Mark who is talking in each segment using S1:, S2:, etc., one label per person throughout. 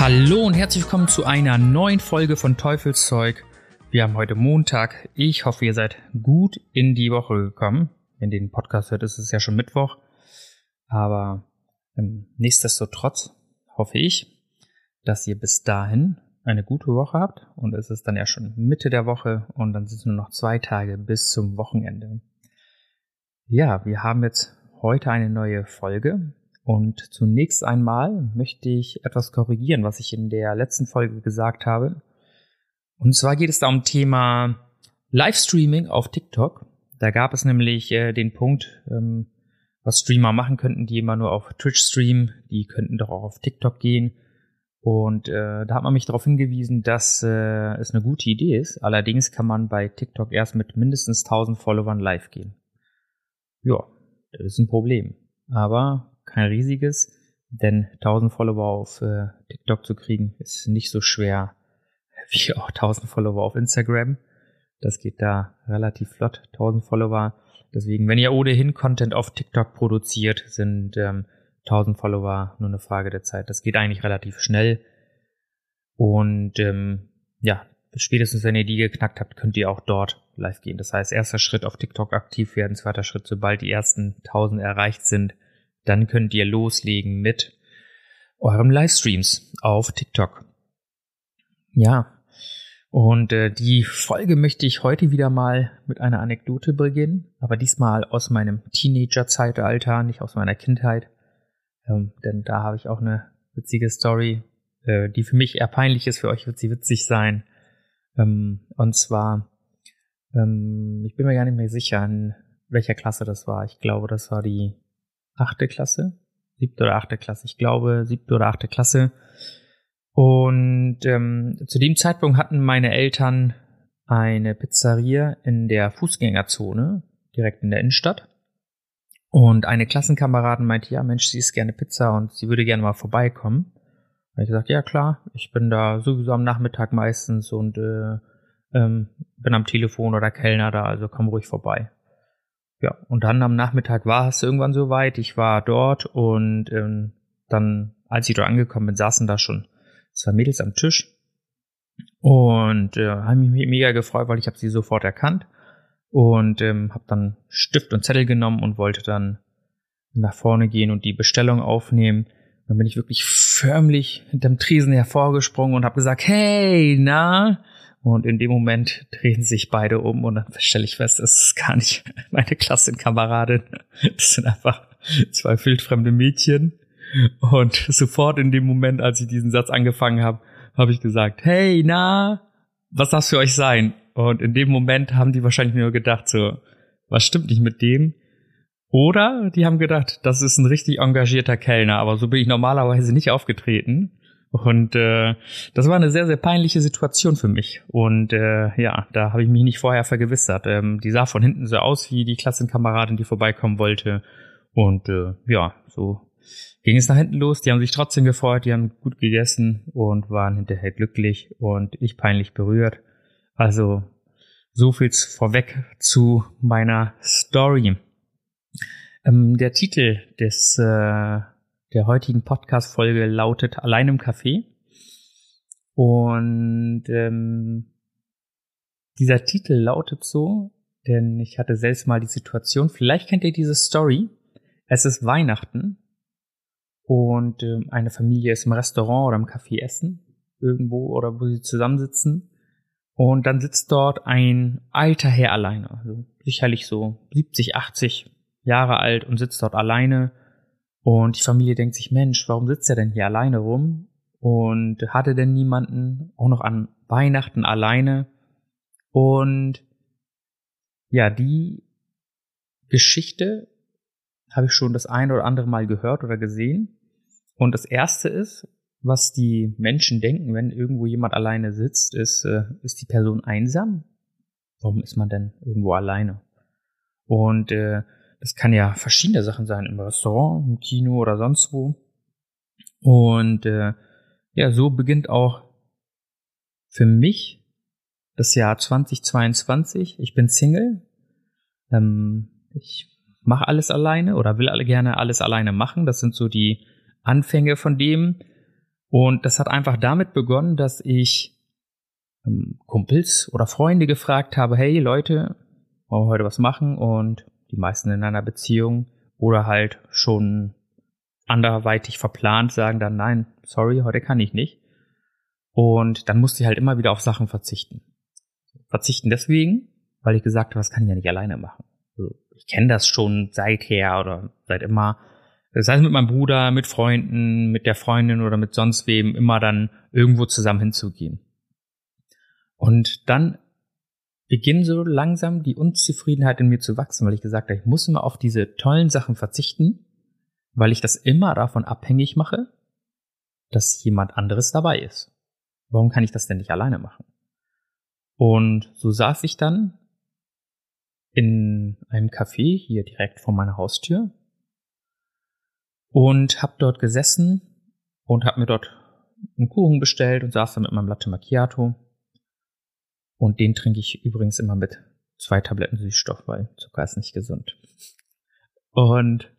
S1: Hallo und herzlich willkommen zu einer neuen Folge von Teufelszeug. Wir haben heute Montag. Ich hoffe, ihr seid gut in die Woche gekommen. Wenn den Podcast hört, ist es ja schon Mittwoch. Aber ähm, nichtsdestotrotz hoffe ich, dass ihr bis dahin eine gute Woche habt. Und es ist dann ja schon Mitte der Woche und dann sind es nur noch zwei Tage bis zum Wochenende. Ja, wir haben jetzt heute eine neue Folge. Und zunächst einmal möchte ich etwas korrigieren, was ich in der letzten Folge gesagt habe. Und zwar geht es da um Thema Livestreaming auf TikTok. Da gab es nämlich äh, den Punkt, ähm, was Streamer machen könnten, die immer nur auf Twitch streamen, die könnten doch auch auf TikTok gehen. Und äh, da hat man mich darauf hingewiesen, dass äh, es eine gute Idee ist. Allerdings kann man bei TikTok erst mit mindestens 1000 Followern live gehen. Ja, das ist ein Problem. Aber kein riesiges, denn 1000 Follower auf äh, TikTok zu kriegen ist nicht so schwer wie auch 1000 Follower auf Instagram. Das geht da relativ flott, 1000 Follower. Deswegen, wenn ihr ohnehin Content auf TikTok produziert, sind ähm, 1000 Follower nur eine Frage der Zeit. Das geht eigentlich relativ schnell. Und ähm, ja, spätestens wenn ihr die geknackt habt, könnt ihr auch dort live gehen. Das heißt, erster Schritt auf TikTok aktiv werden, zweiter Schritt, sobald die ersten 1000 erreicht sind, dann könnt ihr loslegen mit eurem Livestreams auf TikTok. Ja, und äh, die Folge möchte ich heute wieder mal mit einer Anekdote beginnen, aber diesmal aus meinem Teenager-Zeitalter, nicht aus meiner Kindheit. Ähm, denn da habe ich auch eine witzige Story, äh, die für mich eher peinlich ist, für euch wird sie witzig sein. Ähm, und zwar, ähm, ich bin mir gar nicht mehr sicher, in welcher Klasse das war. Ich glaube, das war die achte Klasse, siebte oder achte Klasse, ich glaube siebte oder achte Klasse. Und ähm, zu dem Zeitpunkt hatten meine Eltern eine Pizzeria in der Fußgängerzone, direkt in der Innenstadt. Und eine Klassenkameradin meinte, ja Mensch, sie isst gerne Pizza und sie würde gerne mal vorbeikommen. Habe ich gesagt, ja klar, ich bin da sowieso am Nachmittag meistens und äh, ähm, bin am Telefon oder Kellner da, also komm ruhig vorbei. Ja, und dann am Nachmittag war es irgendwann soweit. Ich war dort und ähm, dann, als ich dort angekommen bin, saßen da schon zwei Mädels am Tisch und äh, haben mich mega gefreut, weil ich habe sie sofort erkannt und ähm, habe dann Stift und Zettel genommen und wollte dann nach vorne gehen und die Bestellung aufnehmen. Dann bin ich wirklich förmlich hinterm Tresen hervorgesprungen und habe gesagt, hey, na, und in dem Moment drehen sich beide um und dann stelle ich fest, das ist gar nicht meine Klassenkameradin. Das sind einfach zwei wildfremde Mädchen. Und sofort in dem Moment, als ich diesen Satz angefangen habe, habe ich gesagt, hey, na, was darf für euch sein? Und in dem Moment haben die wahrscheinlich nur gedacht, so, was stimmt nicht mit dem? Oder die haben gedacht, das ist ein richtig engagierter Kellner, aber so bin ich normalerweise nicht aufgetreten. Und äh, das war eine sehr, sehr peinliche Situation für mich. Und äh, ja, da habe ich mich nicht vorher vergewissert. Ähm, die sah von hinten so aus wie die Klassenkameradin, die vorbeikommen wollte. Und äh, ja, so ging es nach hinten los. Die haben sich trotzdem gefreut, die haben gut gegessen und waren hinterher glücklich und ich peinlich berührt. Also so viel's vorweg zu meiner Story. Ähm, der Titel des äh, der heutigen Podcast-Folge lautet Allein im Café. Und ähm, dieser Titel lautet so, denn ich hatte selbst mal die Situation, vielleicht kennt ihr diese Story. Es ist Weihnachten und ähm, eine Familie ist im Restaurant oder im Café essen, irgendwo oder wo sie zusammensitzen. Und dann sitzt dort ein alter Herr alleine, also sicherlich so 70, 80 Jahre alt und sitzt dort alleine und die Familie denkt sich, Mensch, warum sitzt er denn hier alleine rum? Und hatte denn niemanden, auch noch an Weihnachten alleine? Und ja, die Geschichte habe ich schon das eine oder andere Mal gehört oder gesehen. Und das erste ist, was die Menschen denken, wenn irgendwo jemand alleine sitzt, ist, äh, ist die Person einsam? Warum ist man denn irgendwo alleine? Und äh, das kann ja verschiedene Sachen sein, im Restaurant, im Kino oder sonst wo. Und äh, ja, so beginnt auch für mich das Jahr 2022. Ich bin Single. Ähm, ich mache alles alleine oder will alle gerne alles alleine machen. Das sind so die Anfänge von dem. Und das hat einfach damit begonnen, dass ich ähm, Kumpels oder Freunde gefragt habe, hey Leute, wollen wir heute was machen? Und die meisten in einer Beziehung oder halt schon anderweitig verplant sagen dann, nein, sorry, heute kann ich nicht. Und dann musste ich halt immer wieder auf Sachen verzichten. Verzichten deswegen, weil ich gesagt habe, das kann ich ja nicht alleine machen. Ich kenne das schon seither oder seit immer. Das heißt mit meinem Bruder, mit Freunden, mit der Freundin oder mit sonst wem immer dann irgendwo zusammen hinzugehen. Und dann beginnt so langsam die Unzufriedenheit in mir zu wachsen, weil ich gesagt habe, ich muss immer auf diese tollen Sachen verzichten, weil ich das immer davon abhängig mache, dass jemand anderes dabei ist. Warum kann ich das denn nicht alleine machen? Und so saß ich dann in einem Café hier direkt vor meiner Haustür und habe dort gesessen und habe mir dort einen Kuchen bestellt und saß dann mit meinem Latte Macchiato und den trinke ich übrigens immer mit zwei Tabletten Süßstoff, weil Zucker ist nicht gesund. Und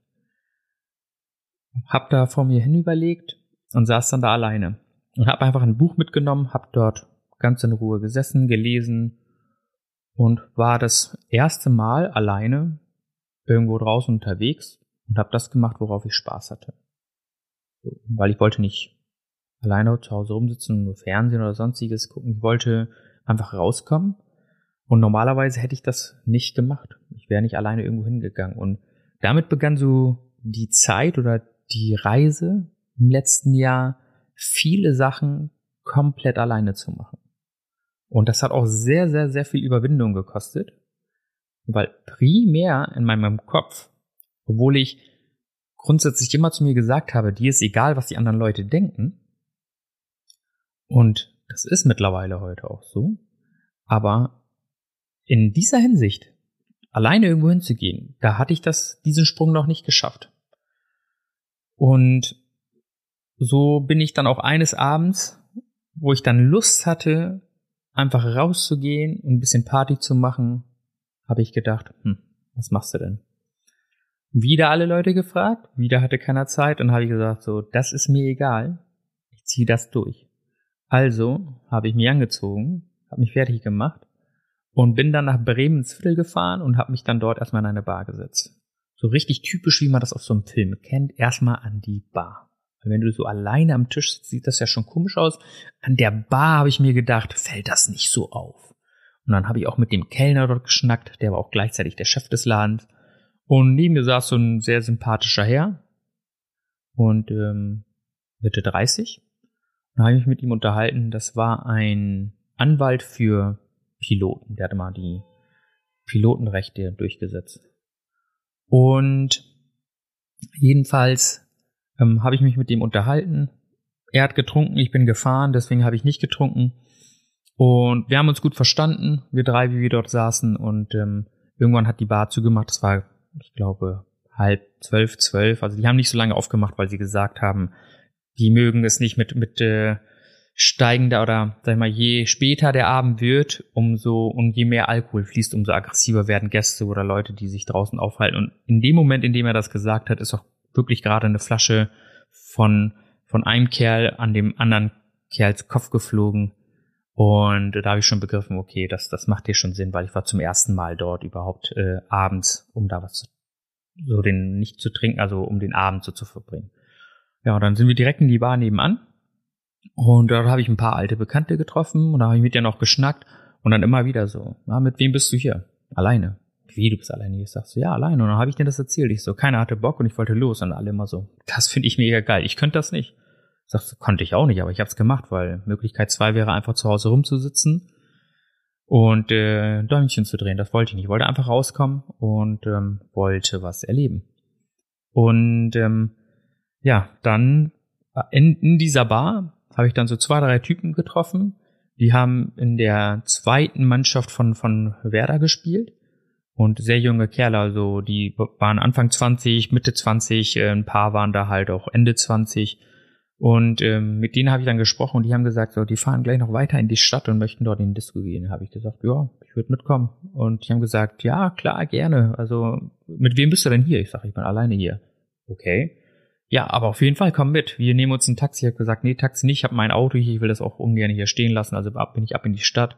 S1: hab da vor mir hin überlegt und saß dann da alleine und hab einfach ein Buch mitgenommen, hab dort ganz in Ruhe gesessen, gelesen und war das erste Mal alleine irgendwo draußen unterwegs und hab das gemacht, worauf ich Spaß hatte. Weil ich wollte nicht alleine zu Hause rumsitzen und nur Fernsehen oder sonstiges gucken. Ich wollte einfach rauskommen. Und normalerweise hätte ich das nicht gemacht. Ich wäre nicht alleine irgendwo hingegangen. Und damit begann so die Zeit oder die Reise im letzten Jahr, viele Sachen komplett alleine zu machen. Und das hat auch sehr, sehr, sehr viel Überwindung gekostet, weil primär in meinem Kopf, obwohl ich grundsätzlich immer zu mir gesagt habe, dir ist egal, was die anderen Leute denken, und das ist mittlerweile heute auch so. Aber in dieser Hinsicht, alleine irgendwo hinzugehen, da hatte ich das, diesen Sprung noch nicht geschafft. Und so bin ich dann auch eines Abends, wo ich dann Lust hatte, einfach rauszugehen und ein bisschen Party zu machen, habe ich gedacht, hm, was machst du denn? Wieder alle Leute gefragt, wieder hatte keiner Zeit und habe ich gesagt, so, das ist mir egal, ich ziehe das durch. Also habe ich mich angezogen, habe mich fertig gemacht und bin dann nach Bremensviertel gefahren und habe mich dann dort erstmal in eine Bar gesetzt. So richtig typisch, wie man das auf so einem Film kennt, erstmal an die Bar. Weil wenn du so alleine am Tisch sitzt, sieht das ja schon komisch aus. An der Bar habe ich mir gedacht, fällt das nicht so auf. Und dann habe ich auch mit dem Kellner dort geschnackt, der war auch gleichzeitig der Chef des Ladens. Und neben mir saß so ein sehr sympathischer Herr und ähm, Mitte 30 da habe ich mich mit ihm unterhalten. Das war ein Anwalt für Piloten. Der hatte mal die Pilotenrechte durchgesetzt. Und jedenfalls ähm, habe ich mich mit dem unterhalten. Er hat getrunken, ich bin gefahren, deswegen habe ich nicht getrunken. Und wir haben uns gut verstanden, wir drei, wie wir dort saßen. Und ähm, irgendwann hat die Bar zugemacht. Das war, ich glaube, halb zwölf, zwölf. Also die haben nicht so lange aufgemacht, weil sie gesagt haben, die mögen es nicht mit, mit äh, steigender oder sag ich mal, je später der Abend wird, umso und je mehr Alkohol fließt, umso aggressiver werden Gäste oder Leute, die sich draußen aufhalten. Und in dem Moment, in dem er das gesagt hat, ist auch wirklich gerade eine Flasche von, von einem Kerl an dem anderen Kerls Kopf geflogen. Und da habe ich schon begriffen, okay, das, das macht hier schon Sinn, weil ich war zum ersten Mal dort überhaupt äh, abends, um da was zu, so den nicht zu trinken, also um den Abend so zu verbringen. Ja, dann sind wir direkt in die Bar nebenan. Und dort habe ich ein paar alte Bekannte getroffen und da habe ich mit denen auch geschnackt und dann immer wieder so, na, mit wem bist du hier? Alleine. Wie, du bist alleine? Ich sag so, ja, alleine. Und dann habe ich denen das erzählt. Ich so, keiner hatte Bock und ich wollte los. Und alle immer so, das finde ich mega geil. Ich könnte das nicht. Ich sag so, konnte ich auch nicht, aber ich habe es gemacht, weil Möglichkeit zwei wäre einfach zu Hause rumzusitzen und äh, Däumchen zu drehen. Das wollte ich nicht. Ich wollte einfach rauskommen und ähm, wollte was erleben. Und ähm, ja, dann in, in dieser Bar habe ich dann so zwei, drei Typen getroffen. Die haben in der zweiten Mannschaft von, von Werder gespielt. Und sehr junge Kerle, also die waren Anfang 20, Mitte 20, äh, ein paar waren da halt auch Ende 20. Und ähm, mit denen habe ich dann gesprochen und die haben gesagt, so, die fahren gleich noch weiter in die Stadt und möchten dort in den Disco gehen. Habe ich gesagt, ja, ich würde mitkommen. Und die haben gesagt, ja, klar, gerne. Also, mit wem bist du denn hier? Ich sage, ich bin alleine hier. Okay. Ja, aber auf jeden Fall komm mit. Wir nehmen uns ein Taxi. Ich habe gesagt, nee, Taxi nicht. Ich habe mein Auto hier. Ich will das auch ungern hier stehen lassen. Also ab, bin ich ab in die Stadt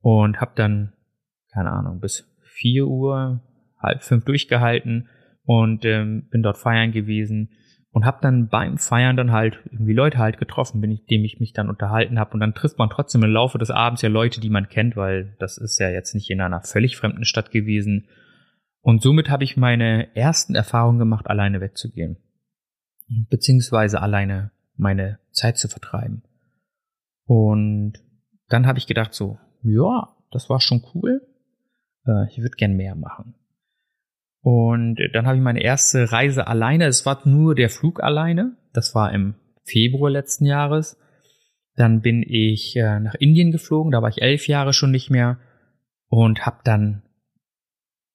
S1: und habe dann, keine Ahnung, bis vier Uhr, halb fünf durchgehalten und ähm, bin dort feiern gewesen und habe dann beim Feiern dann halt irgendwie Leute halt getroffen, mit denen ich mich dann unterhalten habe und dann trifft man trotzdem im Laufe des Abends ja Leute, die man kennt, weil das ist ja jetzt nicht in einer völlig fremden Stadt gewesen und somit habe ich meine ersten Erfahrungen gemacht, alleine wegzugehen beziehungsweise alleine meine Zeit zu vertreiben und dann habe ich gedacht so, ja, das war schon cool, äh, ich würde gern mehr machen. Und dann habe ich meine erste Reise alleine. Es war nur der Flug alleine. Das war im Februar letzten Jahres. Dann bin ich äh, nach Indien geflogen. Da war ich elf Jahre schon nicht mehr und habe dann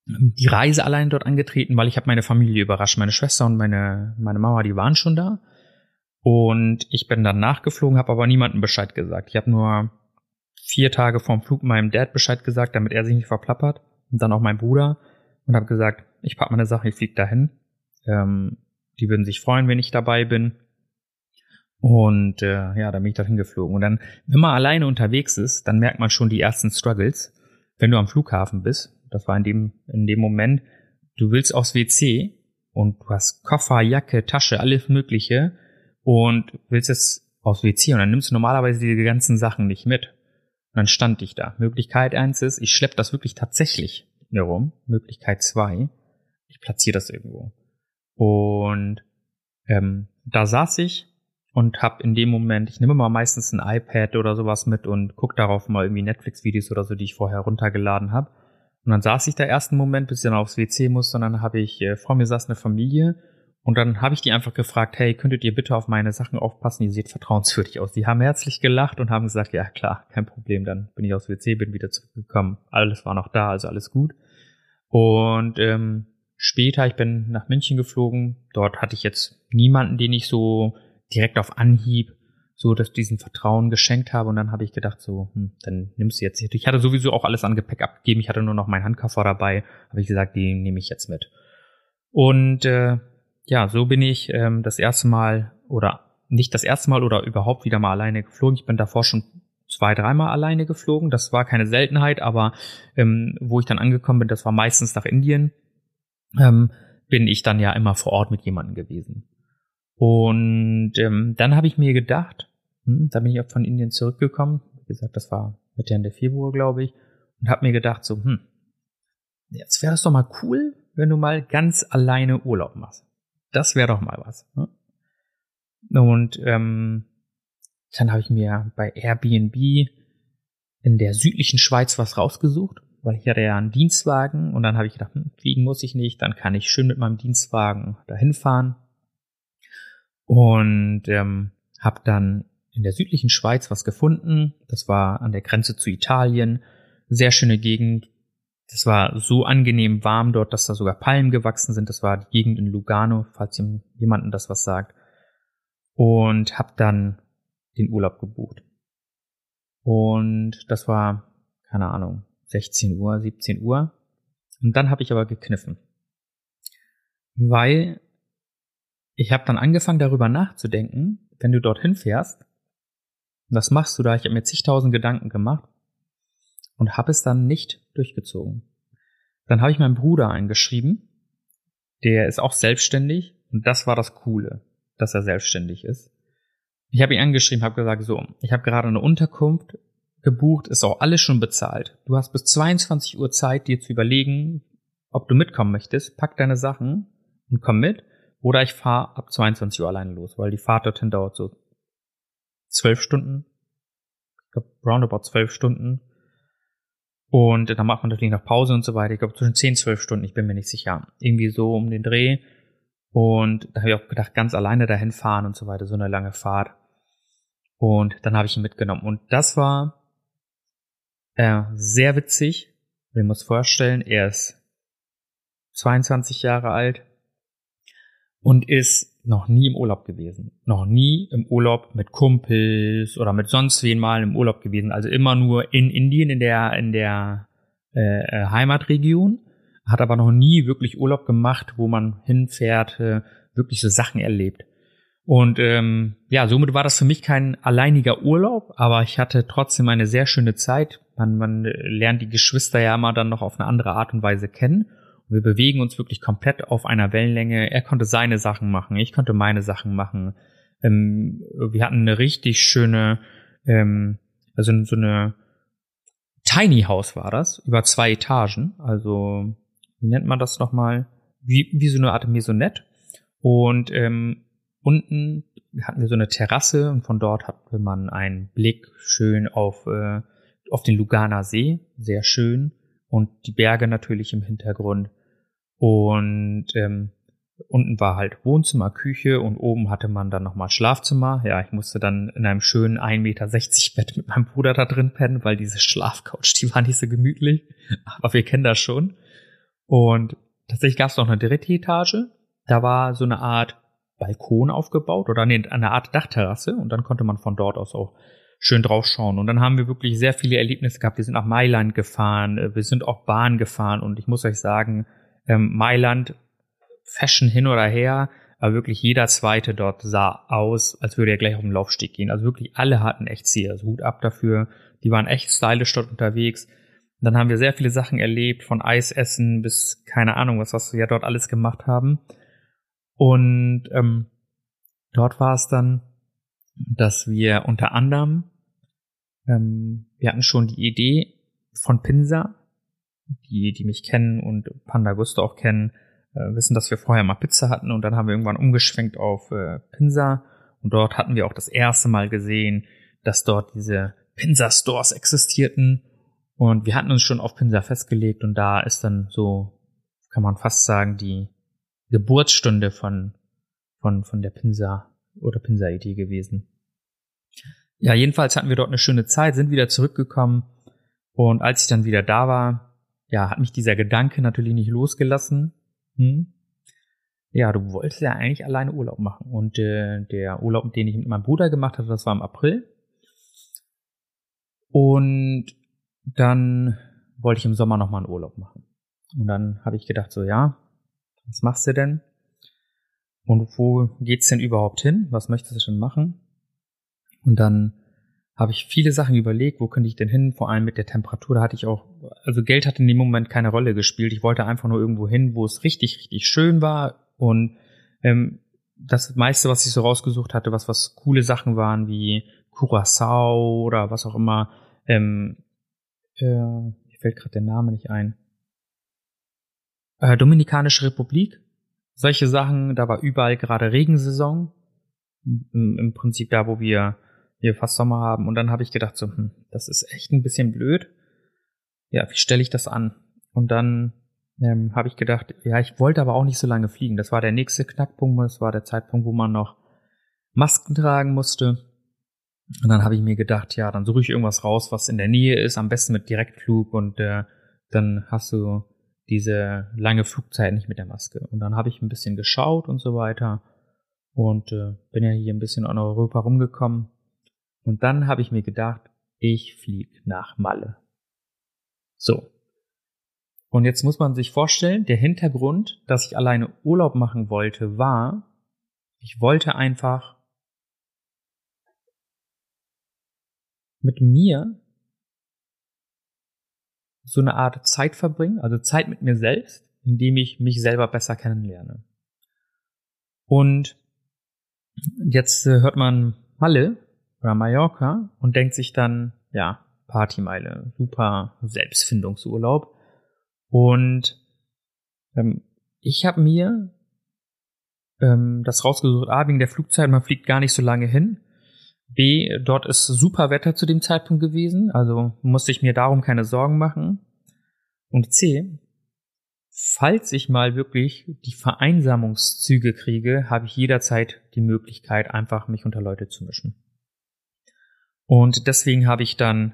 S1: die Reise allein dort angetreten, weil ich habe meine Familie überrascht. Meine Schwester und meine meine Mama, die waren schon da. Und ich bin dann nachgeflogen, habe aber niemandem Bescheid gesagt. Ich habe nur vier Tage vorm Flug meinem Dad Bescheid gesagt, damit er sich nicht verplappert. Und dann auch mein Bruder. Und habe gesagt, ich pack meine Sachen, ich flieg dahin. Ähm, die würden sich freuen, wenn ich dabei bin. Und äh, ja, dann bin ich dahin geflogen. Und dann, wenn man alleine unterwegs ist, dann merkt man schon die ersten Struggles. Wenn du am Flughafen bist, das war in dem, in dem Moment, du willst aufs WC und du hast Koffer, Jacke, Tasche, alles Mögliche und willst jetzt aufs WC und dann nimmst du normalerweise diese ganzen Sachen nicht mit. Und dann stand ich da. Möglichkeit eins ist, ich schlepp das wirklich tatsächlich herum. Möglichkeit zwei, ich platziere das irgendwo. Und ähm, da saß ich und hab in dem Moment, ich nehme mal meistens ein iPad oder sowas mit und guck darauf mal irgendwie Netflix-Videos oder so, die ich vorher runtergeladen habe. Und dann saß ich da ersten Moment, bis ich dann aufs WC musste und dann habe ich, äh, vor mir saß eine Familie und dann habe ich die einfach gefragt, hey, könntet ihr bitte auf meine Sachen aufpassen? Ihr seht vertrauenswürdig aus. Die haben herzlich gelacht und haben gesagt, ja klar, kein Problem. Dann bin ich aufs WC, bin wieder zurückgekommen. Alles war noch da, also alles gut. Und ähm, später, ich bin nach München geflogen. Dort hatte ich jetzt niemanden, den ich so direkt auf Anhieb so dass diesen Vertrauen geschenkt habe und dann habe ich gedacht so, hm, dann nimmst du jetzt. Ich hatte sowieso auch alles an Gepäck abgegeben. Ich hatte nur noch meinen Handkoffer dabei. Habe ich gesagt, den nehme ich jetzt mit. Und äh, ja, so bin ich ähm, das erste Mal oder nicht das erste Mal oder überhaupt wieder mal alleine geflogen. Ich bin davor schon zwei, dreimal alleine geflogen. Das war keine Seltenheit, aber ähm, wo ich dann angekommen bin, das war meistens nach Indien, ähm, bin ich dann ja immer vor Ort mit jemandem gewesen. Und ähm, dann habe ich mir gedacht, da bin ich auch von Indien zurückgekommen. Wie gesagt, das war Mitte Ende Februar, glaube ich, und habe mir gedacht, so, hm, jetzt wäre es doch mal cool, wenn du mal ganz alleine Urlaub machst. Das wäre doch mal was. Ne? Und ähm, dann habe ich mir bei Airbnb in der südlichen Schweiz was rausgesucht, weil ich hatte ja einen Dienstwagen und dann habe ich gedacht, hm, fliegen muss ich nicht, dann kann ich schön mit meinem Dienstwagen dahin fahren und ähm, habe dann in der südlichen Schweiz was gefunden. Das war an der Grenze zu Italien, sehr schöne Gegend, das war so angenehm warm dort, dass da sogar Palmen gewachsen sind. Das war die Gegend in Lugano, falls jemanden das was sagt. Und habe dann den Urlaub gebucht. Und das war, keine Ahnung, 16 Uhr, 17 Uhr. Und dann habe ich aber gekniffen. Weil ich habe dann angefangen darüber nachzudenken, wenn du dorthin fährst, was machst du da? Ich habe mir zigtausend Gedanken gemacht und habe es dann nicht durchgezogen. Dann habe ich meinen Bruder eingeschrieben, der ist auch selbstständig und das war das Coole, dass er selbstständig ist. Ich habe ihn angeschrieben, habe gesagt, so, ich habe gerade eine Unterkunft gebucht, ist auch alles schon bezahlt. Du hast bis 22 Uhr Zeit, dir zu überlegen, ob du mitkommen möchtest. Pack deine Sachen und komm mit. Oder ich fahre ab 22 Uhr alleine los, weil die Fahrt dorthin dauert so zwölf Stunden. Ich glaube, roundabout zwölf Stunden. Und dann macht man natürlich noch Pause und so weiter. Ich glaube, zwischen 10, 12 Stunden, ich bin mir nicht sicher. Irgendwie so um den Dreh. Und da habe ich auch gedacht, ganz alleine dahin fahren und so weiter, so eine lange Fahrt. Und dann habe ich ihn mitgenommen. Und das war äh, sehr witzig. Wir muss vorstellen, er ist 22 Jahre alt und ist noch nie im Urlaub gewesen. Noch nie im Urlaub mit Kumpels oder mit sonst wen mal im Urlaub gewesen. Also immer nur in Indien, in der, in der äh, äh, Heimatregion. Hat aber noch nie wirklich Urlaub gemacht, wo man hinfährt, äh, wirklich so Sachen erlebt. Und ähm, ja, somit war das für mich kein alleiniger Urlaub, aber ich hatte trotzdem eine sehr schöne Zeit. Man, man lernt die Geschwister ja immer dann noch auf eine andere Art und Weise kennen. Wir bewegen uns wirklich komplett auf einer Wellenlänge. Er konnte seine Sachen machen, ich konnte meine Sachen machen. Ähm, wir hatten eine richtig schöne, ähm, also so eine Tiny House war das, über zwei Etagen. Also, wie nennt man das nochmal? Wie, wie so eine Art Maisonette. Und ähm, unten hatten wir so eine Terrasse und von dort hatte man einen Blick schön auf, äh, auf den Luganer See, sehr schön. Und die Berge natürlich im Hintergrund. Und ähm, unten war halt Wohnzimmer, Küche und oben hatte man dann nochmal Schlafzimmer. Ja, ich musste dann in einem schönen 1,60 Meter Bett mit meinem Bruder da drin pennen, weil diese Schlafcouch, die war nicht so gemütlich. Aber wir kennen das schon. Und tatsächlich gab es noch eine dritte Etage. Da war so eine Art Balkon aufgebaut oder nee, eine Art Dachterrasse und dann konnte man von dort aus auch schön draufschauen. Und dann haben wir wirklich sehr viele Erlebnisse gehabt. Wir sind nach Mailand gefahren, wir sind auch Bahn gefahren und ich muss euch sagen, ähm, Mailand, Fashion hin oder her, aber wirklich jeder zweite dort sah aus, als würde er gleich auf den Laufsteg gehen. Also wirklich alle hatten echt Ziel. Also Hut ab dafür. Die waren echt stylisch dort unterwegs. Und dann haben wir sehr viele Sachen erlebt, von Eisessen bis keine Ahnung, was, was wir ja dort alles gemacht haben. Und ähm, dort war es dann, dass wir unter anderem, ähm, wir hatten schon die Idee von Pinsa, die, die mich kennen und Panda Gusto auch kennen, äh, wissen, dass wir vorher mal Pizza hatten und dann haben wir irgendwann umgeschwenkt auf äh, Pinsa. Und dort hatten wir auch das erste Mal gesehen, dass dort diese Pinsa Stores existierten. Und wir hatten uns schon auf Pinsa festgelegt und da ist dann so, kann man fast sagen, die Geburtsstunde von, von, von der Pinsa oder Pinsa-Idee gewesen. Ja, jedenfalls hatten wir dort eine schöne Zeit, sind wieder zurückgekommen. Und als ich dann wieder da war, ja, hat mich dieser Gedanke natürlich nicht losgelassen. Hm? Ja, du wolltest ja eigentlich alleine Urlaub machen. Und äh, der Urlaub, den ich mit meinem Bruder gemacht hatte, das war im April. Und dann wollte ich im Sommer nochmal einen Urlaub machen. Und dann habe ich gedacht, so ja, was machst du denn? Und wo geht's denn überhaupt hin? Was möchtest du schon machen? Und dann habe ich viele Sachen überlegt, wo könnte ich denn hin, vor allem mit der Temperatur, da hatte ich auch, also Geld hat in dem Moment keine Rolle gespielt. Ich wollte einfach nur irgendwo hin, wo es richtig, richtig schön war und ähm, das meiste, was ich so rausgesucht hatte, was was coole Sachen waren, wie Curacao oder was auch immer, ähm, äh, mir fällt gerade der Name nicht ein. Äh, Dominikanische Republik, solche Sachen, da war überall gerade Regensaison. Im, Im Prinzip da, wo wir wir fast Sommer haben. Und dann habe ich gedacht, so, hm, das ist echt ein bisschen blöd. Ja, wie stelle ich das an? Und dann ähm, habe ich gedacht, ja, ich wollte aber auch nicht so lange fliegen. Das war der nächste Knackpunkt, das war der Zeitpunkt, wo man noch Masken tragen musste. Und dann habe ich mir gedacht, ja, dann suche ich irgendwas raus, was in der Nähe ist, am besten mit Direktflug und äh, dann hast du diese lange Flugzeit nicht mit der Maske. Und dann habe ich ein bisschen geschaut und so weiter und äh, bin ja hier ein bisschen in Europa rumgekommen und dann habe ich mir gedacht, ich flieg nach Malle. So. Und jetzt muss man sich vorstellen, der Hintergrund, dass ich alleine Urlaub machen wollte, war, ich wollte einfach mit mir so eine Art Zeit verbringen, also Zeit mit mir selbst, indem ich mich selber besser kennenlerne. Und jetzt äh, hört man Malle oder Mallorca und denkt sich dann, ja, Partymeile, super Selbstfindungsurlaub. Und ähm, ich habe mir ähm, das rausgesucht, A, wegen der Flugzeit, man fliegt gar nicht so lange hin. B, dort ist super Wetter zu dem Zeitpunkt gewesen, also musste ich mir darum keine Sorgen machen. Und C, falls ich mal wirklich die Vereinsamungszüge kriege, habe ich jederzeit die Möglichkeit, einfach mich unter Leute zu mischen. Und deswegen habe ich dann,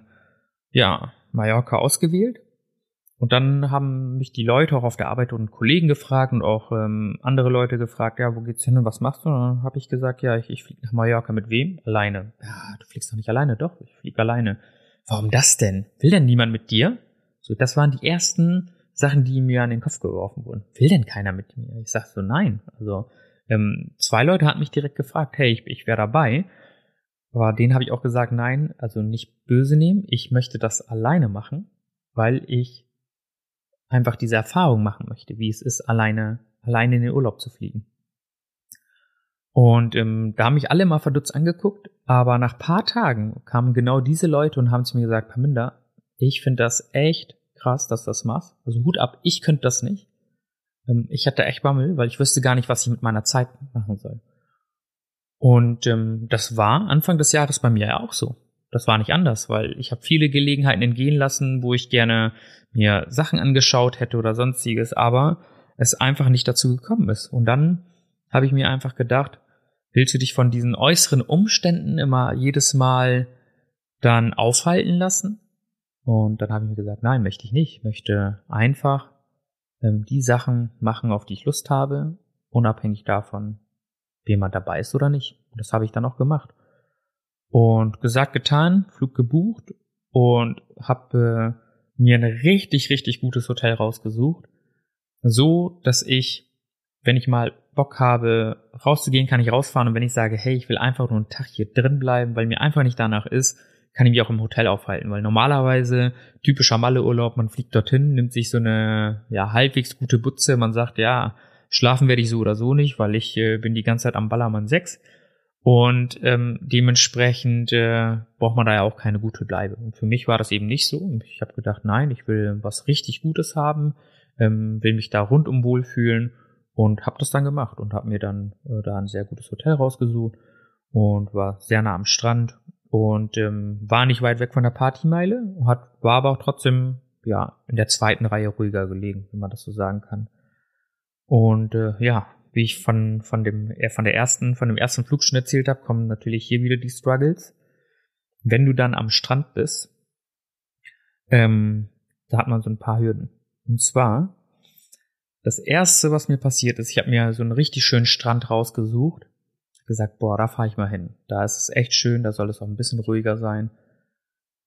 S1: ja, Mallorca ausgewählt. Und dann haben mich die Leute auch auf der Arbeit und Kollegen gefragt und auch ähm, andere Leute gefragt, ja, wo geht's hin und was machst du? Und dann habe ich gesagt, ja, ich, ich fliege nach Mallorca mit wem? Alleine. Ja, du fliegst doch nicht alleine, doch, ich fliege alleine. Warum das denn? Will denn niemand mit dir? So, das waren die ersten Sachen, die mir an den Kopf geworfen wurden. Will denn keiner mit mir? Ich sag so, nein. Also ähm, zwei Leute hatten mich direkt gefragt, hey, ich, ich wäre dabei. Aber denen habe ich auch gesagt, nein, also nicht böse nehmen. Ich möchte das alleine machen, weil ich einfach diese Erfahrung machen möchte, wie es ist, alleine, alleine in den Urlaub zu fliegen. Und ähm, da haben mich alle mal verdutzt angeguckt, aber nach paar Tagen kamen genau diese Leute und haben zu mir gesagt, Paminda, ich finde das echt krass, dass du das machst. Also Hut ab, ich könnte das nicht. Ähm, ich hatte echt Bammel, weil ich wüsste gar nicht, was ich mit meiner Zeit machen soll. Und ähm, das war Anfang des Jahres bei mir ja auch so. Das war nicht anders, weil ich habe viele Gelegenheiten entgehen lassen, wo ich gerne mir Sachen angeschaut hätte oder sonstiges, aber es einfach nicht dazu gekommen ist. Und dann habe ich mir einfach gedacht, willst du dich von diesen äußeren Umständen immer jedes Mal dann aufhalten lassen? Und dann habe ich mir gesagt, nein, möchte ich nicht. Ich möchte einfach ähm, die Sachen machen, auf die ich Lust habe, unabhängig davon, jemand dabei ist oder nicht. Und das habe ich dann auch gemacht. Und gesagt, getan, Flug gebucht und habe äh, mir ein richtig, richtig gutes Hotel rausgesucht. So, dass ich, wenn ich mal Bock habe, rauszugehen, kann ich rausfahren. Und wenn ich sage, hey, ich will einfach nur einen Tag hier drin bleiben, weil mir einfach nicht danach ist, kann ich mich auch im Hotel aufhalten, weil normalerweise typischer Malle-Urlaub, man fliegt dorthin, nimmt sich so eine ja halbwegs gute Butze, man sagt, ja, schlafen werde ich so oder so nicht, weil ich äh, bin die ganze Zeit am Ballermann 6 und ähm, dementsprechend äh, braucht man da ja auch keine gute Bleibe. Und für mich war das eben nicht so. Ich habe gedacht, nein, ich will was richtig Gutes haben, ähm, will mich da rundum wohlfühlen und habe das dann gemacht und habe mir dann äh, da ein sehr gutes Hotel rausgesucht und war sehr nah am Strand und ähm, war nicht weit weg von der Partymeile, hat, war aber auch trotzdem ja in der zweiten Reihe ruhiger gelegen, wenn man das so sagen kann. Und äh, ja, wie ich von von dem äh, von der ersten von dem ersten Flug schon erzählt habe, kommen natürlich hier wieder die Struggles. Wenn du dann am Strand bist, ähm, da hat man so ein paar Hürden. Und zwar das erste, was mir passiert ist, ich habe mir so einen richtig schönen Strand rausgesucht gesagt, boah, da fahre ich mal hin. Da ist es echt schön, da soll es auch ein bisschen ruhiger sein.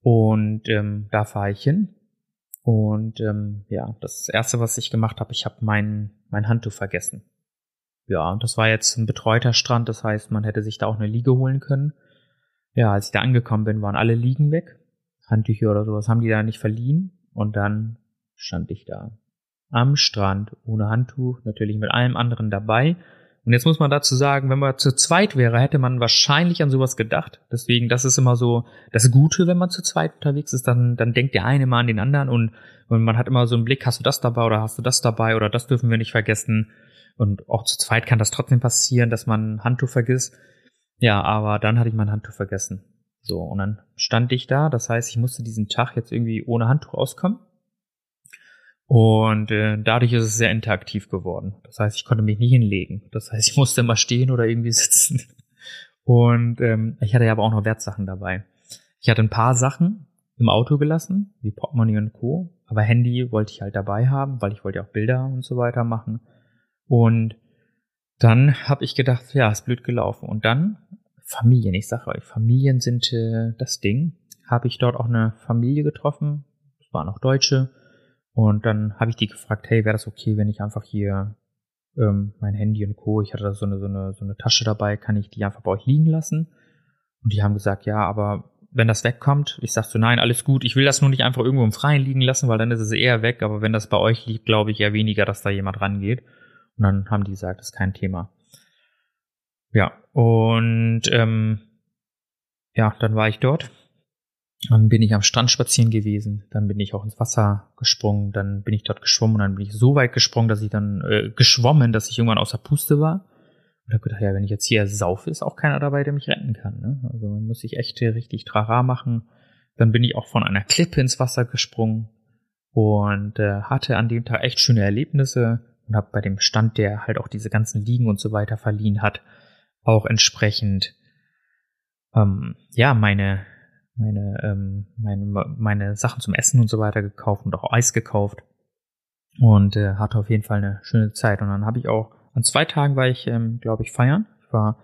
S1: Und ähm, da fahre ich hin. Und ähm, ja, das erste, was ich gemacht habe, ich habe mein, mein Handtuch vergessen. Ja, und das war jetzt ein betreuter Strand, das heißt, man hätte sich da auch eine Liege holen können. Ja, als ich da angekommen bin, waren alle Liegen weg. Handtücher oder sowas haben die da nicht verliehen. Und dann stand ich da am Strand ohne Handtuch, natürlich mit allem anderen dabei und jetzt muss man dazu sagen, wenn man zu zweit wäre, hätte man wahrscheinlich an sowas gedacht. Deswegen, das ist immer so das Gute, wenn man zu zweit unterwegs ist, dann, dann denkt der eine mal an den anderen und, und man hat immer so einen Blick, hast du das dabei oder hast du das dabei oder das dürfen wir nicht vergessen. Und auch zu zweit kann das trotzdem passieren, dass man ein Handtuch vergisst. Ja, aber dann hatte ich mein Handtuch vergessen. So, und dann stand ich da, das heißt, ich musste diesen Tag jetzt irgendwie ohne Handtuch auskommen. Und äh, dadurch ist es sehr interaktiv geworden. Das heißt, ich konnte mich nicht hinlegen. Das heißt, ich musste immer stehen oder irgendwie sitzen. Und ähm, ich hatte ja aber auch noch Wertsachen dabei. Ich hatte ein paar Sachen im Auto gelassen, wie Portemonnaie und Co. Aber Handy wollte ich halt dabei haben, weil ich wollte ja auch Bilder und so weiter machen. Und dann habe ich gedacht, ja, ist blöd gelaufen. Und dann Familien, ich sage euch, Familien sind äh, das Ding. Habe ich dort auch eine Familie getroffen. Es waren auch Deutsche und dann habe ich die gefragt, hey, wäre das okay, wenn ich einfach hier ähm, mein Handy und Co., ich hatte da so eine, so, eine, so eine Tasche dabei, kann ich die einfach bei euch liegen lassen? Und die haben gesagt, ja, aber wenn das wegkommt, ich sag so, nein, alles gut, ich will das nur nicht einfach irgendwo im Freien liegen lassen, weil dann ist es eher weg, aber wenn das bei euch liegt, glaube ich eher weniger, dass da jemand rangeht. Und dann haben die gesagt, das ist kein Thema. Ja, und ähm, ja, dann war ich dort dann bin ich am Strand spazieren gewesen, dann bin ich auch ins Wasser gesprungen, dann bin ich dort geschwommen und dann bin ich so weit gesprungen, dass ich dann äh, geschwommen, dass ich irgendwann außer Puste war. Und habe gedacht, ja, wenn ich jetzt hier saufe, ist auch keiner dabei, der mich retten kann. Ne? Also man muss sich echt richtig trara machen. Dann bin ich auch von einer Klippe ins Wasser gesprungen. und äh, hatte an dem Tag echt schöne Erlebnisse und habe bei dem Stand, der halt auch diese ganzen Liegen und so weiter verliehen hat, auch entsprechend ähm, ja meine meine ähm, meine meine Sachen zum Essen und so weiter gekauft und auch Eis gekauft. Und äh, hatte auf jeden Fall eine schöne Zeit. Und dann habe ich auch an zwei Tagen war ich ähm, glaube ich feiern. Ich war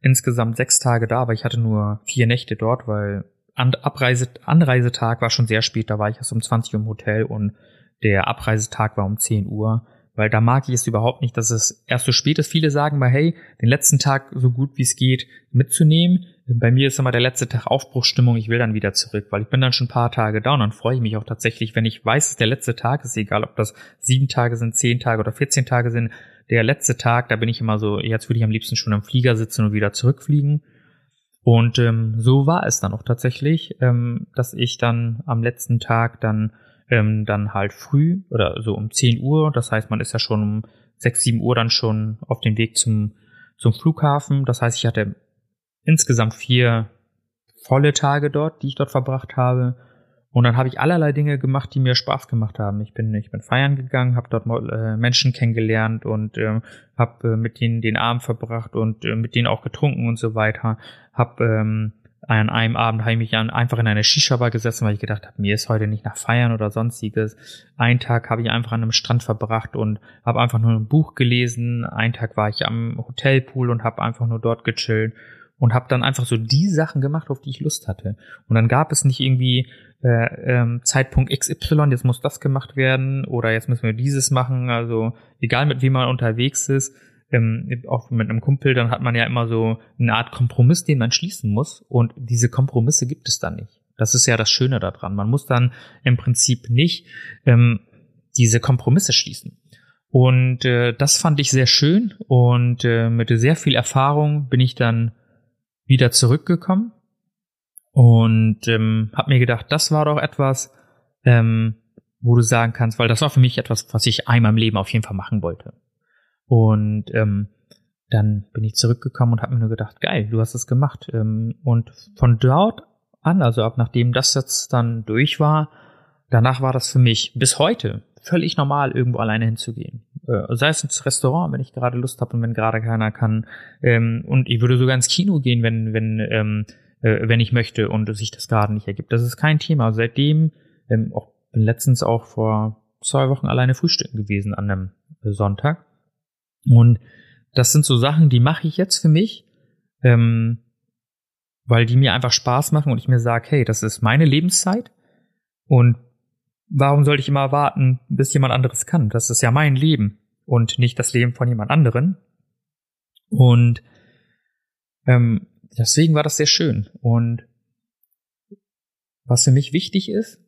S1: insgesamt sechs Tage da aber ich hatte nur vier Nächte dort weil an Abreise Anreisetag war schon sehr spät. Da war ich erst um 20 Uhr im Hotel und der Abreisetag war um 10 Uhr weil da mag ich es überhaupt nicht, dass es erst so spät ist. Viele sagen mal, hey, den letzten Tag so gut wie es geht mitzunehmen. Bei mir ist immer der letzte Tag Aufbruchsstimmung, ich will dann wieder zurück, weil ich bin dann schon ein paar Tage da und dann freue ich mich auch tatsächlich, wenn ich weiß, dass der letzte Tag ist, egal ob das sieben Tage sind, zehn Tage oder 14 Tage sind, der letzte Tag, da bin ich immer so, jetzt würde ich am liebsten schon im Flieger sitzen und wieder zurückfliegen. Und ähm, so war es dann auch tatsächlich, ähm, dass ich dann am letzten Tag dann ähm, dann halt früh oder so um 10 Uhr. Das heißt, man ist ja schon um 6, 7 Uhr dann schon auf dem Weg zum, zum Flughafen. Das heißt, ich hatte insgesamt vier volle Tage dort, die ich dort verbracht habe. Und dann habe ich allerlei Dinge gemacht, die mir Spaß gemacht haben. Ich bin, ich bin feiern gegangen, habe dort äh, Menschen kennengelernt und äh, habe äh, mit denen den Abend verbracht und äh, mit denen auch getrunken und so weiter. Habe ähm, an einem Abend habe ich mich einfach in eine Shisha-Bar gesessen, weil ich gedacht habe, mir ist heute nicht nach Feiern oder sonstiges. Einen Tag habe ich einfach an einem Strand verbracht und habe einfach nur ein Buch gelesen. Einen Tag war ich am Hotelpool und habe einfach nur dort gechillt und habe dann einfach so die Sachen gemacht, auf die ich Lust hatte. Und dann gab es nicht irgendwie äh, ähm, Zeitpunkt XY, jetzt muss das gemacht werden oder jetzt müssen wir dieses machen. Also egal mit wem man unterwegs ist, ähm, auch mit einem Kumpel, dann hat man ja immer so eine Art Kompromiss, den man schließen muss. Und diese Kompromisse gibt es dann nicht. Das ist ja das Schöne daran. Man muss dann im Prinzip nicht ähm, diese Kompromisse schließen. Und äh, das fand ich sehr schön und äh, mit sehr viel Erfahrung bin ich dann wieder zurückgekommen und ähm, habe mir gedacht, das war doch etwas, ähm, wo du sagen kannst, weil das war für mich etwas, was ich einmal im Leben auf jeden Fall machen wollte. Und ähm, dann bin ich zurückgekommen und habe mir nur gedacht, geil, du hast es gemacht. Ähm, und von dort an, also ab nachdem das jetzt dann durch war, danach war das für mich bis heute völlig normal, irgendwo alleine hinzugehen. Äh, sei es ins Restaurant, wenn ich gerade Lust habe und wenn gerade keiner kann. Ähm, und ich würde sogar ins Kino gehen, wenn, wenn, ähm, äh, wenn ich möchte und sich das gerade nicht ergibt. Das ist kein Thema. Seitdem, ähm, auch bin letztens auch vor zwei Wochen alleine frühstücken gewesen an einem Sonntag. Und das sind so Sachen, die mache ich jetzt für mich, ähm, weil die mir einfach Spaß machen und ich mir sage, hey, das ist meine Lebenszeit und warum sollte ich immer warten, bis jemand anderes kann? Das ist ja mein Leben und nicht das Leben von jemand anderen. Und ähm, deswegen war das sehr schön. Und was für mich wichtig ist,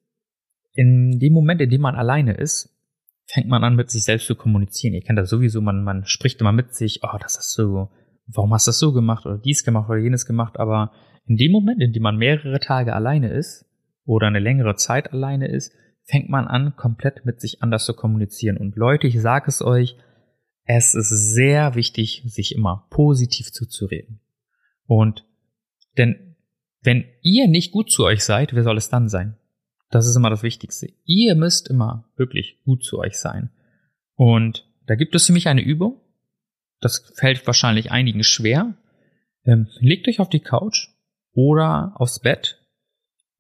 S1: in dem Moment, in dem man alleine ist, fängt man an, mit sich selbst zu kommunizieren. Ihr kennt das sowieso, man, man spricht immer mit sich, oh, das ist so, warum hast du das so gemacht oder dies gemacht oder jenes gemacht, aber in dem Moment, in dem man mehrere Tage alleine ist oder eine längere Zeit alleine ist, fängt man an, komplett mit sich anders zu kommunizieren. Und Leute, ich sage es euch, es ist sehr wichtig, sich immer positiv zuzureden. Und denn wenn ihr nicht gut zu euch seid, wer soll es dann sein? Das ist immer das Wichtigste. Ihr müsst immer wirklich gut zu euch sein. Und da gibt es für mich eine Übung. Das fällt wahrscheinlich einigen schwer. Ähm, legt euch auf die Couch oder aufs Bett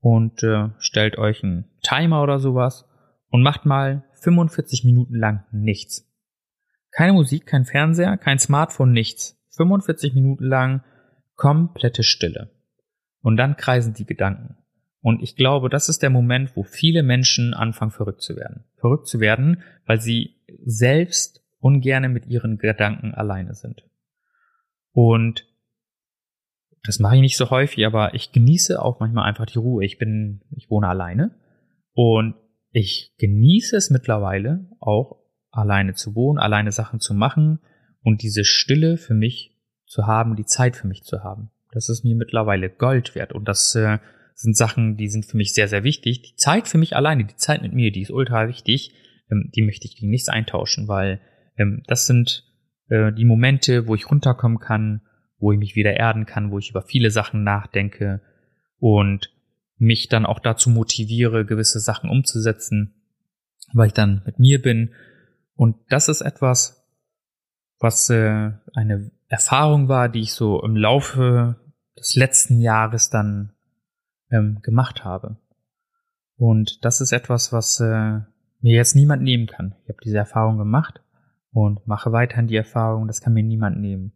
S1: und äh, stellt euch einen Timer oder sowas und macht mal 45 Minuten lang nichts. Keine Musik, kein Fernseher, kein Smartphone, nichts. 45 Minuten lang komplette Stille. Und dann kreisen die Gedanken. Und ich glaube, das ist der Moment, wo viele Menschen anfangen, verrückt zu werden. Verrückt zu werden, weil sie selbst ungerne mit ihren Gedanken alleine sind. Und das mache ich nicht so häufig, aber ich genieße auch manchmal einfach die Ruhe. Ich bin, ich wohne alleine und ich genieße es mittlerweile auch alleine zu wohnen, alleine Sachen zu machen und diese Stille für mich zu haben, die Zeit für mich zu haben. Das ist mir mittlerweile Gold wert und das äh, sind Sachen, die sind für mich sehr, sehr wichtig. Die Zeit für mich alleine, die Zeit mit mir, die ist ultra wichtig. Ähm, die möchte ich gegen nichts eintauschen, weil ähm, das sind äh, die Momente, wo ich runterkommen kann, wo ich mich wieder erden kann, wo ich über viele Sachen nachdenke und mich dann auch dazu motiviere, gewisse Sachen umzusetzen. weil ich dann mit mir bin. Und das ist etwas, was äh, eine Erfahrung war, die ich so im Laufe des letzten Jahres dann ähm, gemacht habe. Und das ist etwas, was äh, mir jetzt niemand nehmen kann. Ich habe diese Erfahrung gemacht und mache weiterhin die Erfahrung, das kann mir niemand nehmen.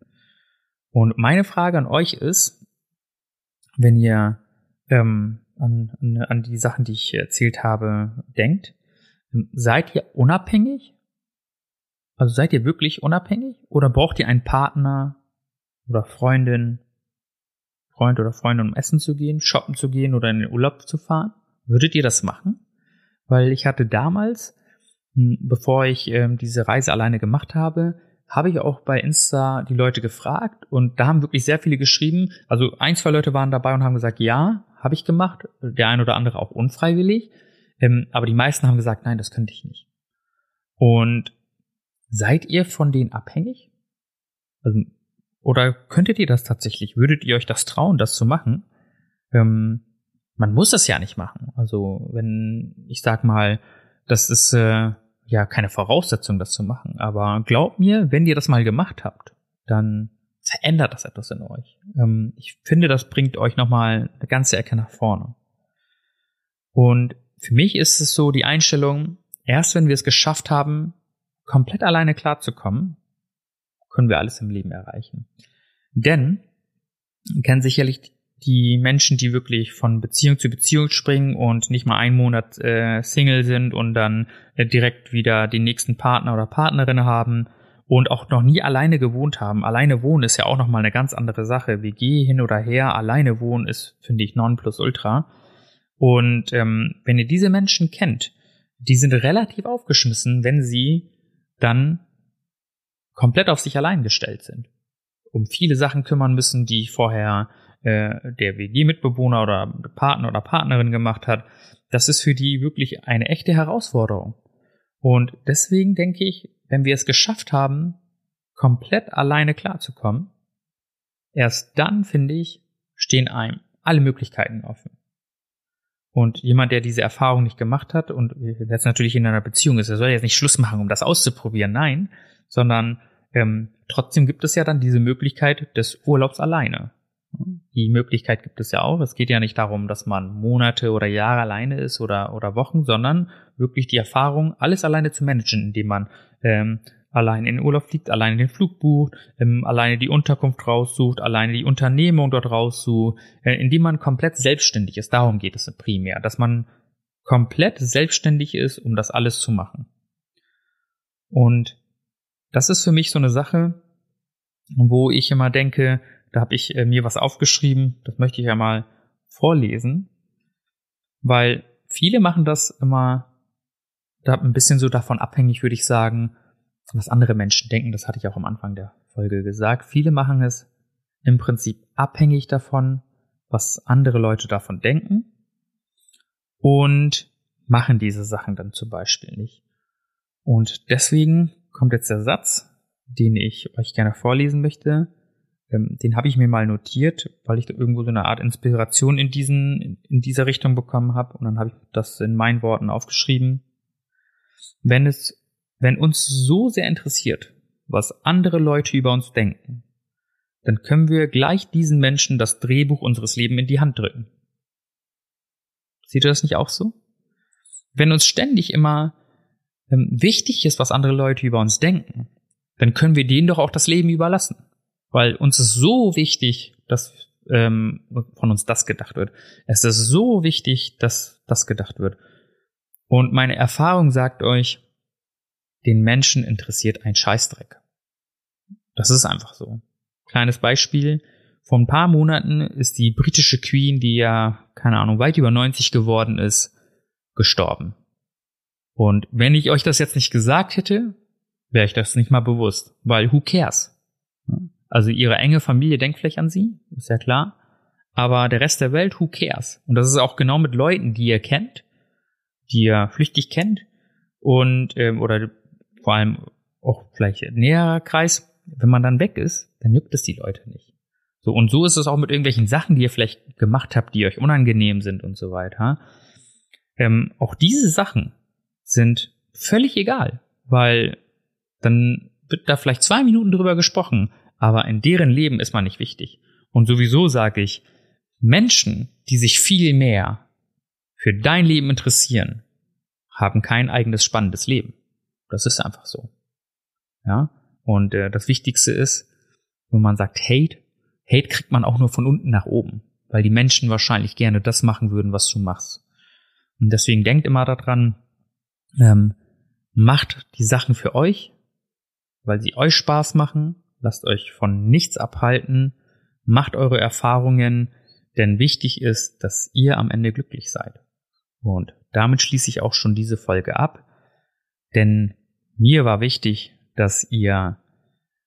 S1: Und meine Frage an euch ist, wenn ihr ähm, an, an, an die Sachen, die ich erzählt habe, denkt, ähm, seid ihr unabhängig? Also seid ihr wirklich unabhängig? Oder braucht ihr einen Partner oder Freundin, Freund oder Freundin, um essen zu gehen, shoppen zu gehen oder in den Urlaub zu fahren? Würdet ihr das machen? Weil ich hatte damals, hm, bevor ich ähm, diese Reise alleine gemacht habe, habe ich auch bei Insta die Leute gefragt und da haben wirklich sehr viele geschrieben. Also ein, zwei Leute waren dabei und haben gesagt, ja, habe ich gemacht. Der ein oder andere auch unfreiwillig. Ähm, aber die meisten haben gesagt, nein, das könnte ich nicht. Und seid ihr von denen abhängig? Also, oder könntet ihr das tatsächlich? Würdet ihr euch das trauen, das zu machen? Ähm, man muss das ja nicht machen. Also wenn ich sag mal, das ist äh, ja keine Voraussetzung, das zu machen. Aber glaubt mir, wenn ihr das mal gemacht habt, dann verändert das etwas in euch. Ähm, ich finde, das bringt euch nochmal eine ganze Ecke nach vorne. Und für mich ist es so die Einstellung, erst wenn wir es geschafft haben, komplett alleine klarzukommen, können wir alles im Leben erreichen. Denn, kennen sicherlich die Menschen, die wirklich von Beziehung zu Beziehung springen und nicht mal einen Monat äh, Single sind und dann äh, direkt wieder den nächsten Partner oder Partnerin haben und auch noch nie alleine gewohnt haben. Alleine wohnen ist ja auch noch mal eine ganz andere Sache. WG hin oder her, alleine wohnen ist, finde ich, non plus ultra. Und ähm, wenn ihr diese Menschen kennt, die sind relativ aufgeschmissen, wenn sie dann komplett auf sich allein gestellt sind. Um viele Sachen kümmern müssen, die vorher äh, der WG-Mitbewohner oder Partner oder Partnerin gemacht hat, das ist für die wirklich eine echte Herausforderung. Und deswegen denke ich, wenn wir es geschafft haben, komplett alleine klarzukommen, erst dann, finde ich, stehen einem alle Möglichkeiten offen. Und jemand, der diese Erfahrung nicht gemacht hat und jetzt natürlich in einer Beziehung ist, der soll jetzt nicht Schluss machen, um das auszuprobieren, nein, sondern ähm, trotzdem gibt es ja dann diese Möglichkeit des Urlaubs alleine. Die Möglichkeit gibt es ja auch. Es geht ja nicht darum, dass man Monate oder Jahre alleine ist oder, oder Wochen, sondern wirklich die Erfahrung, alles alleine zu managen, indem man ähm, allein in den Urlaub fliegt, alleine den Flug bucht, ähm, alleine die Unterkunft raussucht, alleine die Unternehmung dort raussucht, äh, indem man komplett selbstständig ist. Darum geht es primär, dass man komplett selbstständig ist, um das alles zu machen. Und das ist für mich so eine Sache, wo ich immer denke, da habe ich äh, mir was aufgeschrieben, das möchte ich ja mal vorlesen, weil viele machen das immer da ein bisschen so davon abhängig, würde ich sagen, was andere Menschen denken. Das hatte ich auch am Anfang der Folge gesagt. Viele machen es im Prinzip abhängig davon, was andere Leute davon denken und machen diese Sachen dann zum Beispiel nicht. Und deswegen kommt jetzt der Satz, den ich euch gerne vorlesen möchte. Ähm, den habe ich mir mal notiert, weil ich da irgendwo so eine Art Inspiration in diesen in dieser Richtung bekommen habe und dann habe ich das in meinen Worten aufgeschrieben. Wenn es wenn uns so sehr interessiert, was andere Leute über uns denken, dann können wir gleich diesen Menschen das Drehbuch unseres Lebens in die Hand drücken. Seht ihr das nicht auch so? Wenn uns ständig immer ähm, wichtig ist, was andere Leute über uns denken, dann können wir denen doch auch das Leben überlassen weil uns ist so wichtig, dass ähm, von uns das gedacht wird. Es ist so wichtig, dass das gedacht wird. Und meine Erfahrung sagt euch, den Menschen interessiert ein Scheißdreck. Das ist einfach so. Kleines Beispiel. Vor ein paar Monaten ist die britische Queen, die ja, keine Ahnung, weit über 90 geworden ist, gestorben. Und wenn ich euch das jetzt nicht gesagt hätte, wäre ich das nicht mal bewusst. Weil who cares? Also ihre enge Familie denkt vielleicht an sie, ist ja klar. Aber der Rest der Welt, who cares? Und das ist auch genau mit Leuten, die ihr kennt, die ihr flüchtig kennt und ähm, oder vor allem auch vielleicht näherer Kreis. Wenn man dann weg ist, dann juckt es die Leute nicht. So und so ist es auch mit irgendwelchen Sachen, die ihr vielleicht gemacht habt, die euch unangenehm sind und so weiter. Ähm, auch diese Sachen sind völlig egal, weil dann wird da vielleicht zwei Minuten drüber gesprochen, aber in deren Leben ist man nicht wichtig. Und sowieso sage ich, Menschen, die sich viel mehr für dein Leben interessieren, haben kein eigenes spannendes Leben. Das ist einfach so. Ja. Und äh, das Wichtigste ist, wenn man sagt Hate, Hate kriegt man auch nur von unten nach oben, weil die Menschen wahrscheinlich gerne das machen würden, was du machst. Und deswegen denkt immer daran, ähm, macht die Sachen für euch, weil sie euch Spaß machen, lasst euch von nichts abhalten, macht eure Erfahrungen, denn wichtig ist, dass ihr am Ende glücklich seid. Und damit schließe ich auch schon diese Folge ab, denn mir war wichtig, dass ihr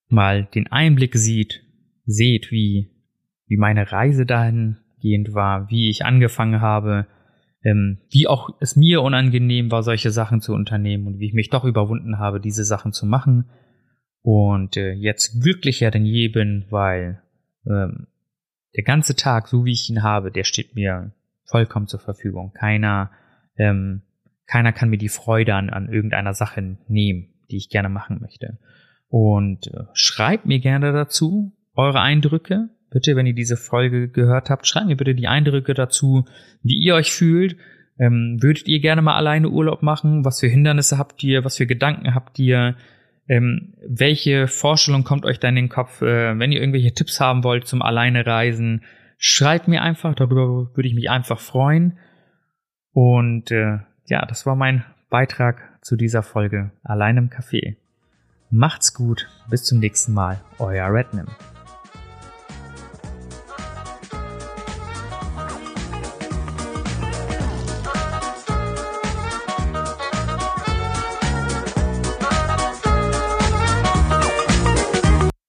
S1: mal den Einblick sieht, seht, wie, wie meine Reise dahingehend war, wie ich angefangen habe, ähm, wie auch es mir unangenehm war, solche Sachen zu unternehmen und wie ich mich doch überwunden habe, diese Sachen zu machen und äh, jetzt glücklicher denn je bin, weil ähm, der ganze Tag, so wie ich ihn habe, der steht mir vollkommen zur Verfügung. Keiner, ähm, keiner kann mir die Freude an, an irgendeiner Sache nehmen, die ich gerne machen möchte. Und äh, schreibt mir gerne dazu eure Eindrücke. Bitte, wenn ihr diese Folge gehört habt, schreibt mir bitte die Eindrücke dazu, wie ihr euch fühlt. Ähm, würdet ihr gerne mal alleine Urlaub machen? Was für Hindernisse habt ihr? Was für Gedanken habt ihr? Ähm, welche Vorstellung kommt euch da in den Kopf, äh, wenn ihr irgendwelche Tipps haben wollt zum Alleine reisen? Schreibt mir einfach, darüber würde ich mich einfach freuen. Und äh, ja, das war mein Beitrag zu dieser Folge Allein im Café. Macht's gut, bis zum nächsten Mal, euer Rednam.